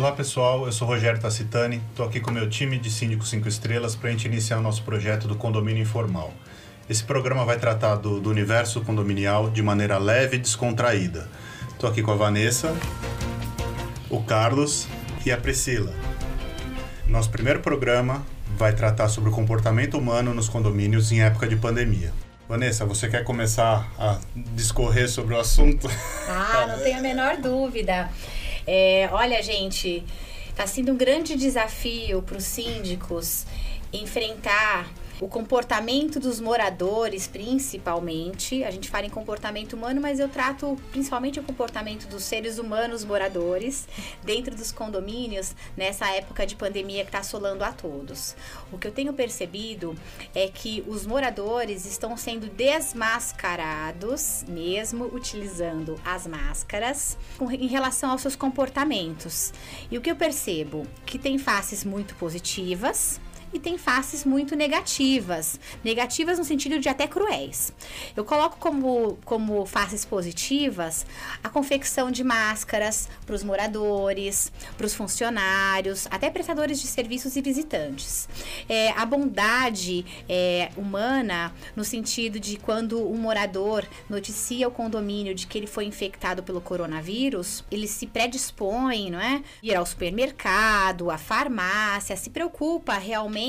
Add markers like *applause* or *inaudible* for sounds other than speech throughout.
Olá pessoal, eu sou Rogério Tacitani, estou aqui com meu time de Síndico 5 Estrelas para a gente iniciar o nosso projeto do Condomínio Informal. Esse programa vai tratar do, do universo condominial de maneira leve e descontraída. Estou aqui com a Vanessa, o Carlos e a Priscila. Nosso primeiro programa vai tratar sobre o comportamento humano nos condomínios em época de pandemia. Vanessa, você quer começar a discorrer sobre o assunto? Ah, não tenho a menor dúvida. É, olha, gente, está sendo um grande desafio para os síndicos enfrentar o comportamento dos moradores, principalmente. A gente fala em comportamento humano, mas eu trato principalmente o comportamento dos seres humanos moradores dentro dos condomínios nessa época de pandemia que está assolando a todos. O que eu tenho percebido é que os moradores estão sendo desmascarados, mesmo utilizando as máscaras, em relação aos seus comportamentos. E o que eu percebo? Que tem faces muito positivas e tem faces muito negativas. Negativas no sentido de até cruéis. Eu coloco como, como faces positivas a confecção de máscaras para os moradores, para os funcionários, até prestadores de serviços e visitantes. É, a bondade é, humana, no sentido de quando um morador noticia o condomínio de que ele foi infectado pelo coronavírus, ele se predispõe, não é? Ir ao supermercado, à farmácia, se preocupa realmente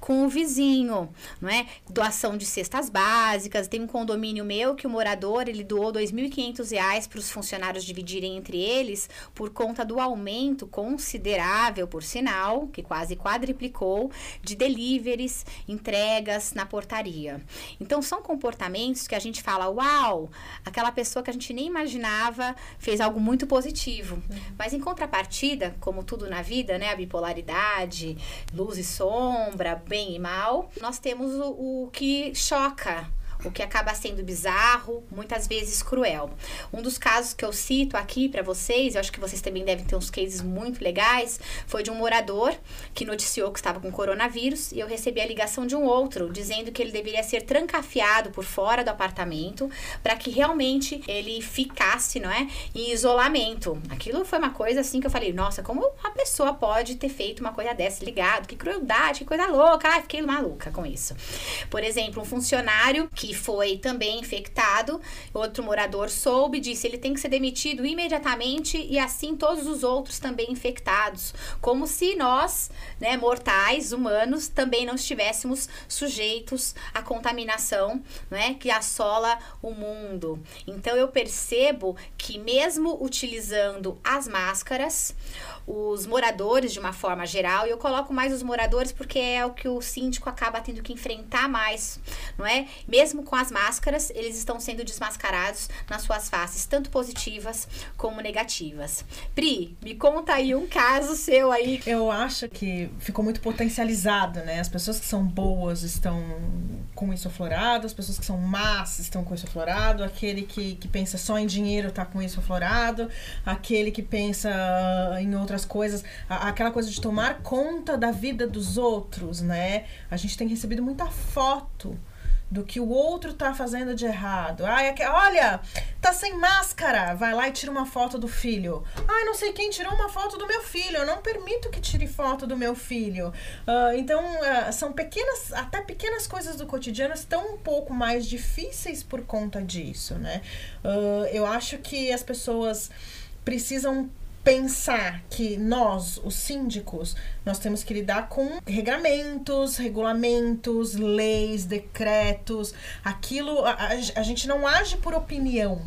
com o vizinho, não é? Doação de cestas básicas. Tem um condomínio meu que o morador ele doou R$ 2.500 para os funcionários dividirem entre eles por conta do aumento considerável, por sinal, que quase quadriplicou, de deliveries, entregas na portaria. Então são comportamentos que a gente fala, uau, aquela pessoa que a gente nem imaginava fez algo muito positivo. Uhum. Mas em contrapartida, como tudo na vida, né, a bipolaridade, luz e sombra, sombra, bem e mal, nós temos o, o que choca o que acaba sendo bizarro, muitas vezes cruel. Um dos casos que eu cito aqui para vocês, eu acho que vocês também devem ter uns cases muito legais, foi de um morador que noticiou que estava com coronavírus e eu recebi a ligação de um outro dizendo que ele deveria ser trancafiado por fora do apartamento para que realmente ele ficasse, não é, em isolamento. Aquilo foi uma coisa assim que eu falei, nossa, como a pessoa pode ter feito uma coisa dessa ligado? Que crueldade, que coisa louca. Ai, fiquei maluca com isso. Por exemplo, um funcionário que foi também infectado. Outro morador soube, disse ele tem que ser demitido imediatamente e assim todos os outros também infectados, como se nós, né, mortais, humanos, também não estivéssemos sujeitos à contaminação, né, que assola o mundo. Então eu percebo que mesmo utilizando as máscaras, os moradores de uma forma geral, e eu coloco mais os moradores porque é o que o síndico acaba tendo que enfrentar mais, não é? Mesmo com as máscaras, eles estão sendo desmascarados nas suas faces, tanto positivas como negativas. Pri, me conta aí um caso seu aí. Eu acho que ficou muito potencializado, né? As pessoas que são boas estão com isso aflorado, as pessoas que são más estão com isso aflorado, aquele que, que pensa só em dinheiro está com isso aflorado, aquele que pensa em outra outras coisas, aquela coisa de tomar conta da vida dos outros, né? A gente tem recebido muita foto do que o outro tá fazendo de errado. Ai, é olha, tá sem máscara. Vai lá e tira uma foto do filho. Ai, não sei quem tirou uma foto do meu filho. Eu não permito que tire foto do meu filho. Uh, então, uh, são pequenas, até pequenas coisas do cotidiano estão um pouco mais difíceis por conta disso, né? Uh, eu acho que as pessoas precisam pensar que nós, os síndicos, nós temos que lidar com regramentos, regulamentos, leis, decretos, aquilo. A, a, gente não age por opinião.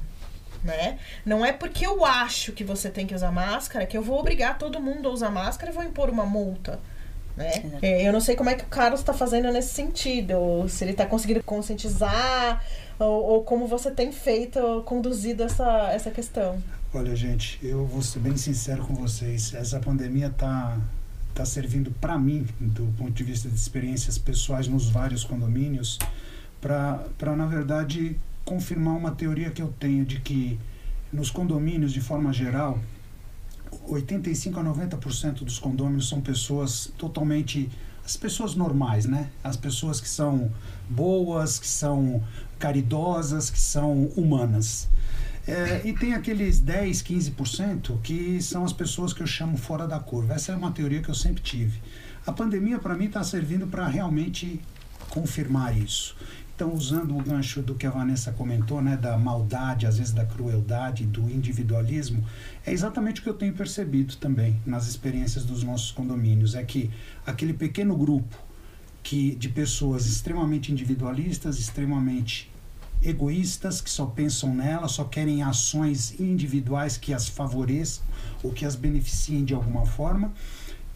Né? Não é porque eu acho que você tem que usar máscara que eu vou obrigar todo mundo a usar máscara e vou impor uma multa. Né? É, eu não sei como é que o Carlos está fazendo nesse sentido, se ele está conseguindo conscientizar, ou, ou, como você tem feito, conduzido essa, essa questão. Olha, gente, eu vou ser bem sincero com vocês. Essa pandemia está tá servindo para mim, do ponto de vista de experiências pessoais nos vários condomínios, para, na verdade, confirmar uma teoria que eu tenho de que nos condomínios, de forma geral, 85 a 90% dos condôminos são pessoas totalmente as pessoas normais, né? As pessoas que são boas, que são caridosas, que são humanas. É, e tem aqueles 10, 15% que são as pessoas que eu chamo fora da curva. Essa é uma teoria que eu sempre tive. A pandemia, para mim, está servindo para realmente confirmar isso. Então, usando o gancho do que a Vanessa comentou, né, da maldade, às vezes da crueldade, do individualismo, é exatamente o que eu tenho percebido também nas experiências dos nossos condomínios. É que aquele pequeno grupo que de pessoas extremamente individualistas, extremamente egoístas, que só pensam nela, só querem ações individuais que as favoreçam ou que as beneficiem de alguma forma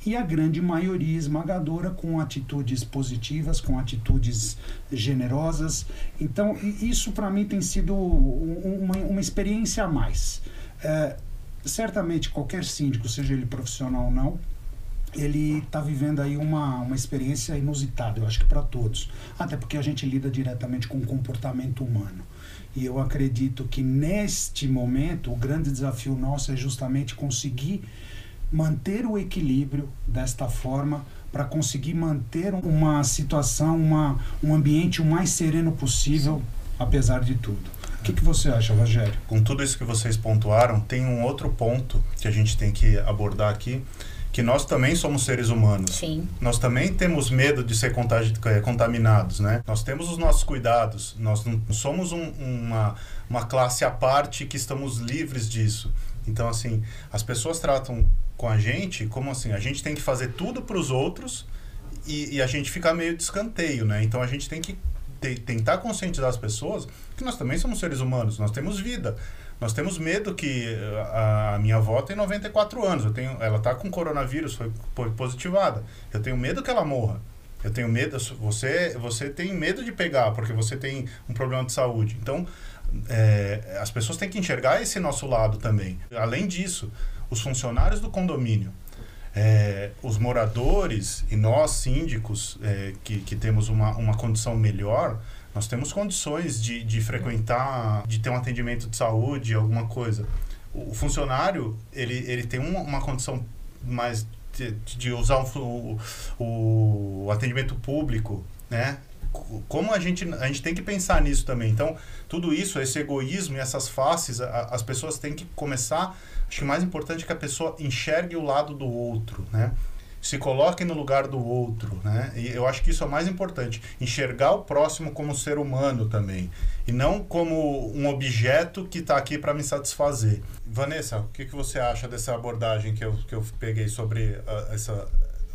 e a grande maioria esmagadora com atitudes positivas, com atitudes generosas. Então, isso para mim tem sido uma, uma experiência a mais. É, certamente, qualquer síndico, seja ele profissional ou não, ele está vivendo aí uma, uma experiência inusitada, eu acho que para todos. Até porque a gente lida diretamente com o comportamento humano. E eu acredito que neste momento o grande desafio nosso é justamente conseguir manter o equilíbrio desta forma para conseguir manter uma situação, uma, um ambiente o mais sereno possível, apesar de tudo. O que, que você acha, Rogério? Com tudo isso que vocês pontuaram, tem um outro ponto que a gente tem que abordar aqui, que nós também somos seres humanos. Sim. Nós também temos medo de ser eh, contaminados, né? Nós temos os nossos cuidados. Nós não somos um, uma, uma classe à parte que estamos livres disso. Então, assim, as pessoas tratam com a gente como assim, a gente tem que fazer tudo para os outros e, e, a gente fica meio de escanteio, né? Então, a gente tem que te, tentar conscientizar as pessoas que nós também somos seres humanos, nós temos vida. Nós temos medo que a, a minha avó tem 94 anos, eu tenho, ela está com coronavírus, foi, foi positivada. Eu tenho medo que ela morra. Eu tenho medo, você, você tem medo de pegar, porque você tem um problema de saúde. Então, é, as pessoas têm que enxergar esse nosso lado também. Além disso, os funcionários do condomínio, é, os moradores e nós síndicos é, que, que temos uma, uma condição melhor, nós temos condições de, de frequentar, de ter um atendimento de saúde, alguma coisa. O, funcionário, ele, ele tem uma, uma condição mais de, de usar o, o, o atendimento público, né? como a gente, a gente tem que pensar nisso também. Então, tudo isso, esse egoísmo e essas faces, a, as pessoas têm que começar. Acho que o mais importante é que a pessoa enxergue o lado do outro, né? Se coloque no lugar do outro, né? E eu acho que isso é o mais importante. Enxergar o próximo como ser humano também. E não como um objeto que está aqui para me satisfazer. Vanessa, o que, que você acha dessa abordagem que eu, que eu peguei sobre uh, essa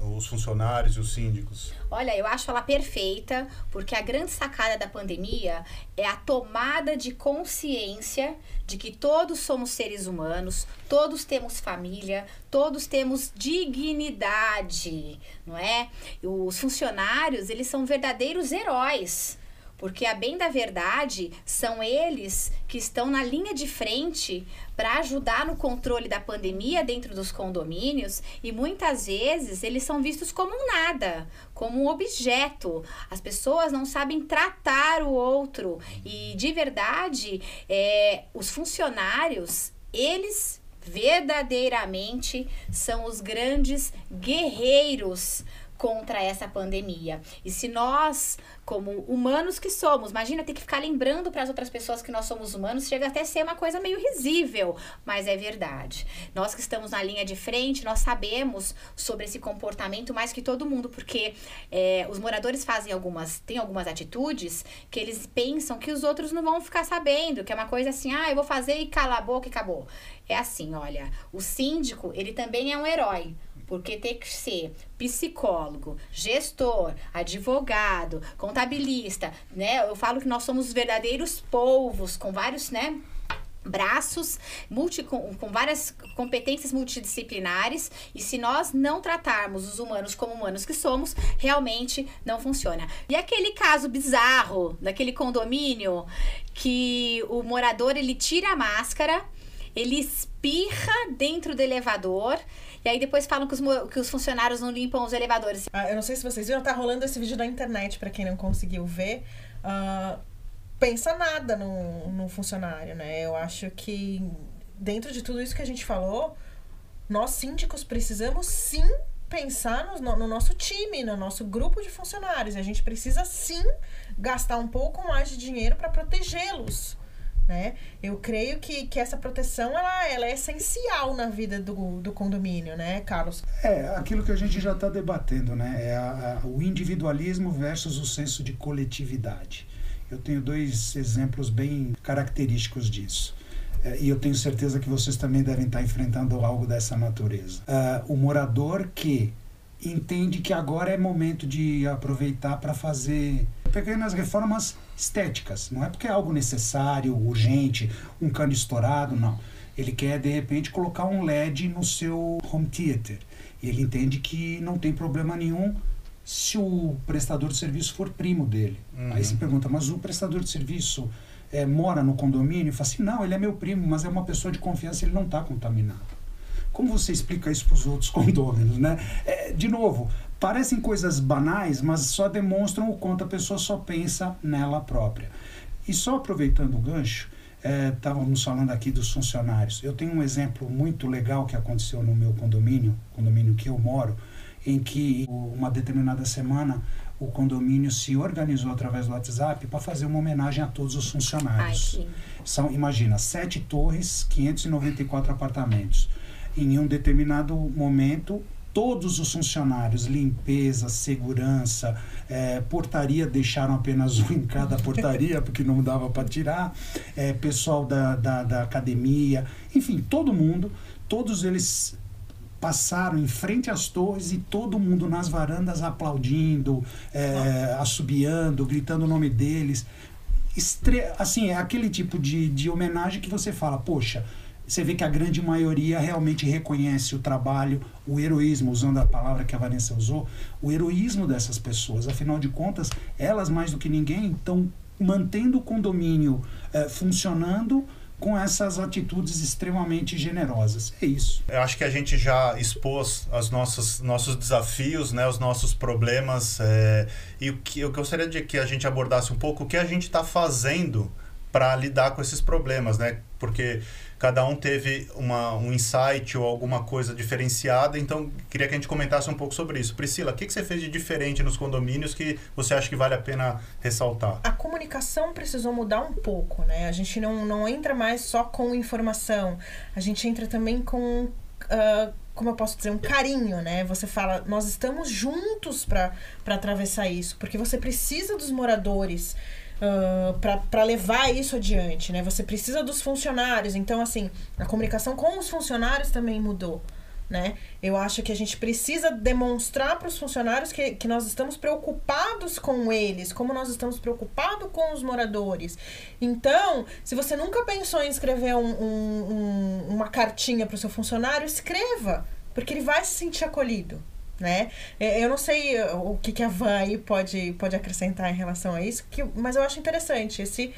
os funcionários e os síndicos? Olha, eu acho ela perfeita, porque a grande sacada da pandemia é a tomada de consciência de que todos somos seres humanos, todos temos família, todos temos dignidade, não é? Os funcionários, eles são verdadeiros heróis porque a bem da verdade são eles que estão na linha de frente para ajudar no controle da pandemia dentro dos condomínios e muitas vezes eles são vistos como um nada, como um objeto. As pessoas não sabem tratar o outro e de verdade é, os funcionários eles verdadeiramente são os grandes guerreiros contra essa pandemia. E se nós, como humanos que somos, imagina ter que ficar lembrando para as outras pessoas que nós somos humanos, chega até a ser uma coisa meio risível, mas é verdade. Nós que estamos na linha de frente, nós sabemos sobre esse comportamento mais que todo mundo, porque é, os moradores fazem algumas, têm algumas atitudes que eles pensam que os outros não vão ficar sabendo, que é uma coisa assim, ah, eu vou fazer e cala a boca e acabou. É assim, olha, o síndico, ele também é um herói porque tem que ser psicólogo, gestor, advogado, contabilista, né? Eu falo que nós somos verdadeiros polvos com vários, né? braços multi, com, com, várias competências multidisciplinares e se nós não tratarmos os humanos como humanos que somos, realmente não funciona. E aquele caso bizarro daquele condomínio que o morador ele tira a máscara, ele espirra dentro do elevador e aí depois falam que os, que os funcionários não limpam os elevadores. Ah, eu não sei se vocês viram, tá rolando esse vídeo na internet, para quem não conseguiu ver. Uh, pensa nada no, no funcionário, né? Eu acho que dentro de tudo isso que a gente falou, nós síndicos precisamos sim pensar no, no, nosso time, no nosso grupo de funcionários. A gente precisa sim gastar um pouco mais de dinheiro para protegê-los né? Eu creio que, que essa proteção ela, ela é essencial na vida do, do condomínio, né, Carlos? É, aquilo que a gente já está debatendo, né? É a, a, o individualismo versus o senso de coletividade. Eu tenho dois exemplos bem característicos disso. É, e eu tenho certeza que vocês também devem estar enfrentando algo dessa natureza. Uh, o morador que entende que agora é momento de aproveitar para fazer pequenas reformas estéticas. Não é porque é algo necessário, urgente, um cano estourado, não. Ele quer, de repente, colocar um LED no seu home theater. E ele entende que não tem problema nenhum se o prestador de serviço for primo dele. Uhum. Aí se pergunta, mas o prestador de serviço é, mora no condomínio? E fala assim, não, ele é meu primo, mas é uma pessoa de confiança, ele não está contaminado. Como você explica isso para os outros *laughs* condôminos, né? É, de novo, parecem coisas banais, mas só demonstram o quanto a pessoa só pensa nela própria. E só aproveitando o gancho, estávamos é, falando aqui dos funcionários. Eu tenho um exemplo muito legal que aconteceu no meu condomínio, condomínio que eu moro, em que uma determinada semana o condomínio se organizou através do WhatsApp para fazer uma homenagem a todos os funcionários. Ai, São, imagina, sete torres, 594 apartamentos em um determinado momento todos os funcionários, limpeza, segurança, é, portaria, deixaram apenas um em cada portaria, porque não dava para tirar, é, pessoal da, da, da, academia, enfim, todo mundo, todos eles passaram em frente às torres e todo mundo nas varandas aplaudindo, é, assobiando, gritando o nome deles. Estre assim, é aquele tipo de, de homenagem que você fala, poxa, você vê que a grande maioria realmente reconhece o trabalho, o heroísmo, usando a palavra que a Vanessa usou, o heroísmo dessas pessoas. Afinal de contas, elas mais do que ninguém estão mantendo o condomínio eh, funcionando com essas atitudes extremamente generosas. É isso. Eu acho que a gente já expôs os nossos, nossos desafios, né, os nossos problemas. É, e o que eu gostaria de que a gente abordasse um pouco o que a gente está fazendo para lidar com esses problemas, né? Porque cada um teve uma, um insight ou alguma coisa diferenciada, então queria que a gente comentasse um pouco sobre isso. Priscila, o que, que você fez de diferente nos condomínios que você acha que vale a pena ressaltar? A comunicação precisou mudar um pouco, né? A gente não, não entra mais só com informação, a gente entra também com. Uh, como eu posso dizer, um carinho, né? Você fala, nós estamos juntos para atravessar isso, porque você precisa dos moradores uh, para levar isso adiante, né? Você precisa dos funcionários. Então, assim, a comunicação com os funcionários também mudou. Né? Eu acho que a gente precisa demonstrar para os funcionários que, que nós estamos preocupados com eles, como nós estamos preocupados com os moradores. Então, se você nunca pensou em escrever um, um, um, uma cartinha para o seu funcionário, escreva, porque ele vai se sentir acolhido né? É, eu não sei o que, que a Van aí pode, pode acrescentar em relação a isso, que, mas eu acho interessante esse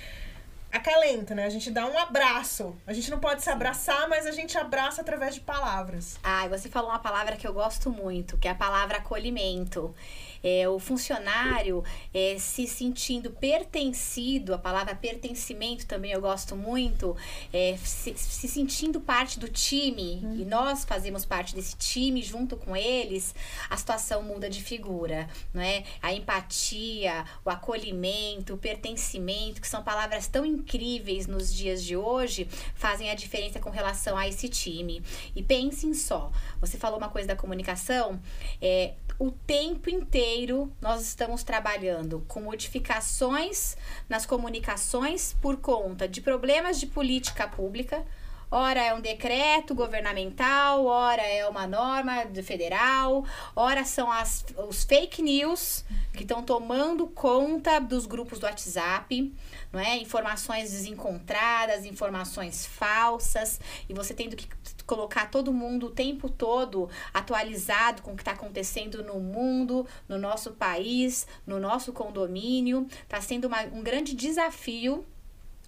acalento, né? A gente dá um abraço. A gente não pode se abraçar, mas a gente abraça através de palavras. Ah, você falou uma palavra que eu gosto muito, que é a palavra acolhimento é, o funcionário é, se sentindo pertencido, a palavra pertencimento também eu gosto muito, é, se, se, sentindo parte do time, uhum. e nós fazemos parte desse time junto com eles, a situação muda de figura, não é? A empatia, o acolhimento, o pertencimento, que são palavras tão incríveis nos dias de hoje, fazem a diferença com relação a esse time. E pensem só, você falou uma coisa da comunicação, é, o tempo inteiro nós estamos trabalhando com modificações nas comunicações por conta de problemas de política pública. Ora é um decreto governamental, ora é uma norma federal, ora são as, os fake news que estão tomando conta dos grupos do WhatsApp, não é? Informações desencontradas, informações falsas, e você tendo que colocar todo mundo o tempo todo atualizado com o que está acontecendo no mundo, no nosso país, no nosso condomínio. Está sendo uma, um grande desafio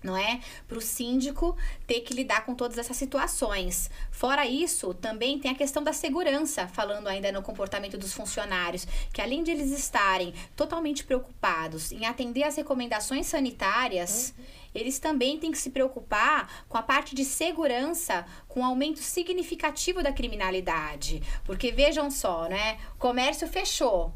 não é? Para o síndico ter que lidar com todas essas situações. Fora isso, também tem a questão da segurança, falando ainda no comportamento dos funcionários, que além de eles estarem totalmente preocupados em atender às recomendações sanitárias, uhum. eles também têm que se preocupar com a parte de segurança, com o aumento significativo da criminalidade. Porque vejam só, né? O comércio fechou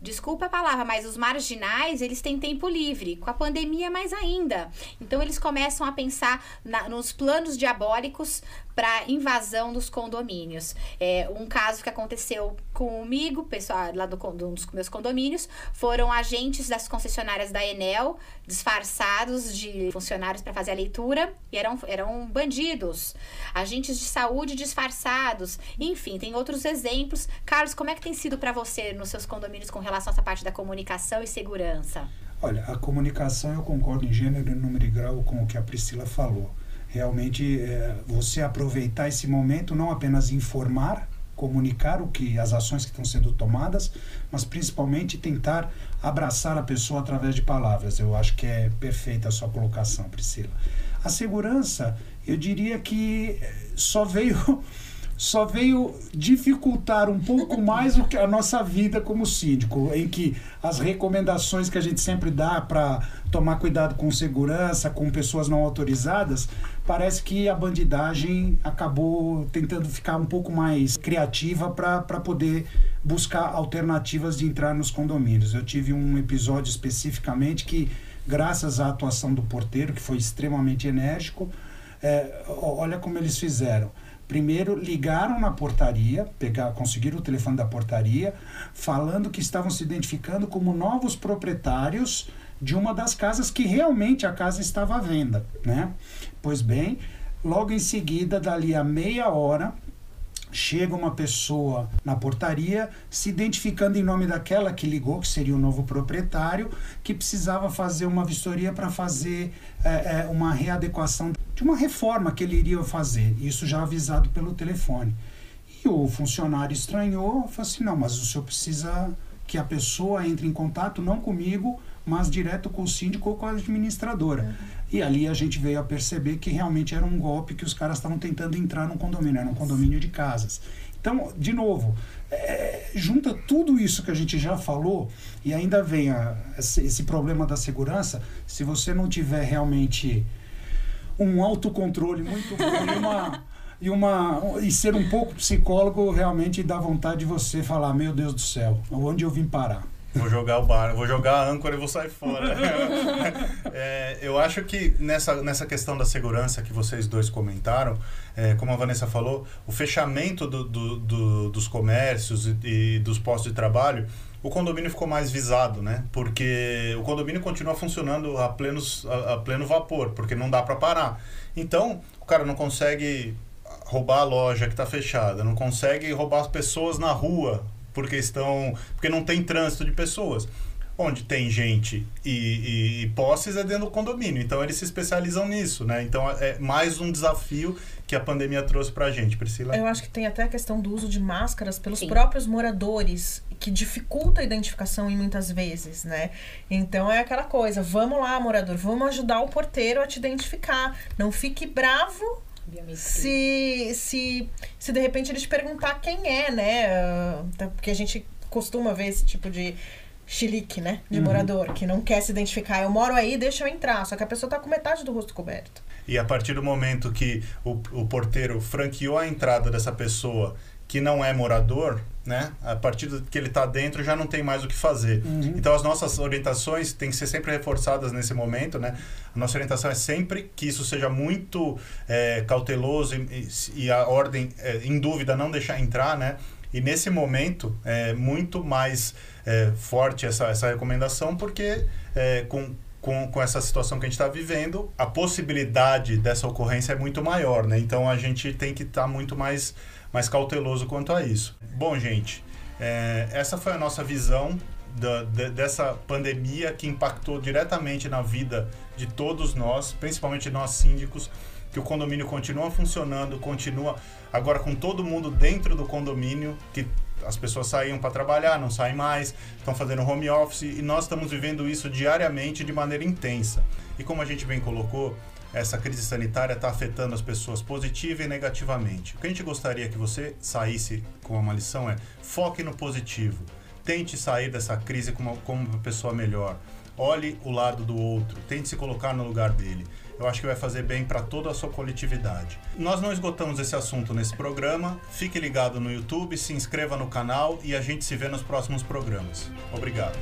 desculpa a palavra, mas os marginais, eles têm tempo livre. Com a pandemia, mais ainda. Então, eles começam a pensar na, nos planos diabólicos para invasão dos condomínios. É, um caso que aconteceu comigo, pessoal lá do, um dos meus condomínios, foram agentes das concessionárias da Enel, disfarçados de funcionários para fazer a leitura, e eram, eram bandidos. Agentes de saúde disfarçados. Enfim, tem outros exemplos. Carlos, como é que tem sido para você nos seus condomínios com relação a essa parte da comunicação e segurança? Olha, a comunicação eu concordo em gênero, número e grau com o que a Priscila falou realmente é, você aproveitar esse momento, não apenas informar, comunicar o que as ações que estão sendo tomadas, mas principalmente tentar abraçar a pessoa através de palavras. Eu acho que é perfeita a sua colocação, Priscila. A segurança, eu diria que só veio *laughs* só veio dificultar um pouco mais o que a nossa vida como síndico, em que as recomendações que a gente sempre dá para tomar cuidado com segurança, com pessoas não autorizadas, parece que a bandidagem acabou tentando ficar um pouco mais criativa para poder buscar alternativas de entrar nos condomínios. Eu tive um episódio especificamente que, graças à atuação do porteiro, que foi extremamente enérgico, é, olha como eles fizeram Primeiro ligaram na portaria, pegar, conseguiram o telefone da portaria, falando que estavam se identificando como novos proprietários de uma das casas que realmente a casa estava à venda, né? Pois bem, logo em seguida, dali a meia hora, chega uma pessoa na portaria se identificando em nome daquela que ligou, que seria o novo proprietário, que precisava fazer uma vistoria para fazer é, é, uma readequação de uma reforma que ele iria fazer, isso já avisado pelo telefone. E o funcionário estranhou, falou assim: não, mas o senhor precisa que a pessoa entre em contato não comigo, mas direto com o síndico ou com a administradora. Uhum. E ali a gente veio a perceber que realmente era um golpe que os caras estavam tentando entrar num condomínio, era um condomínio de casas. Então, de novo, é, junta tudo isso que a gente já falou e ainda vem a, esse, esse, problema da segurança. Se você não tiver realmente um autocontrole muito bom e uma, e uma e ser um pouco psicólogo, realmente dá vontade de você falar: Meu Deus do céu, onde eu vim parar? Vou jogar o bar, vou jogar a âncora e vou sair fora. *laughs* é, eu acho que nessa, nessa questão da segurança que vocês dois comentaram, é, como a Vanessa falou, o fechamento do, do, do, dos comércios e, e, dos postos de trabalho, o condomínio ficou mais visado, né? Porque o condomínio continua funcionando a, plenos, a, a pleno vapor, porque não dá para parar. Então, o cara não consegue roubar a loja que está fechada, não consegue roubar as pessoas na rua porque estão porque não tem trânsito de pessoas onde tem gente e, e, e, posses é dentro do condomínio. Então eles se especializam nisso, né? Então é mais um desafio que a pandemia trouxe pra gente, Priscila. Eu acho que tem até a questão do uso de máscaras pelos Sim. próprios moradores, que dificulta a identificação em muitas vezes, né? Então é aquela coisa, vamos lá, morador, vamos ajudar o porteiro a te identificar. Não fique bravo se, se, se de repente ele te perguntar quem é, né? Porque a gente costuma ver esse tipo de chilique, né? De uhum. morador, que não quer se identificar. Eu moro aí, deixa eu entrar. Só que a pessoa tá com metade do rosto coberto. E a partir do momento que o, o porteiro franqueou a entrada dessa pessoa que não é morador, né? A partir do que ele está dentro já não tem mais o que fazer. Uhum. Então as nossas orientações têm que ser sempre reforçadas nesse momento, né? A nossa orientação é sempre que isso seja muito é, cauteloso e, e, a ordem é, em dúvida não deixar entrar, né? E nesse momento é muito mais é, forte essa, essa recomendação porque é, com com, com essa situação que a gente está vivendo, a possibilidade dessa ocorrência é muito maior, né? Então a gente tem que estar tá muito mais mais cauteloso quanto a isso. Bom, gente, é, essa foi a nossa visão da, de, dessa pandemia que impactou diretamente na vida de todos nós, principalmente nós síndicos, que o condomínio continua funcionando, continua agora com todo mundo dentro do condomínio, que as pessoas saíam para trabalhar, não saem mais, estão fazendo home office e nós estamos vivendo isso diariamente de maneira intensa. E como a gente bem colocou, essa crise sanitária está afetando as pessoas positiva e negativamente. O que a gente gostaria que você saísse com uma lição é foque no positivo. Tente sair dessa crise como, como uma pessoa melhor. Olhe o lado do outro. Tente se colocar no lugar dele. Eu acho que vai fazer bem para toda a sua coletividade. Nós não esgotamos esse assunto nesse programa. Fique ligado no YouTube, se inscreva no canal e a gente se vê nos próximos programas. Obrigado.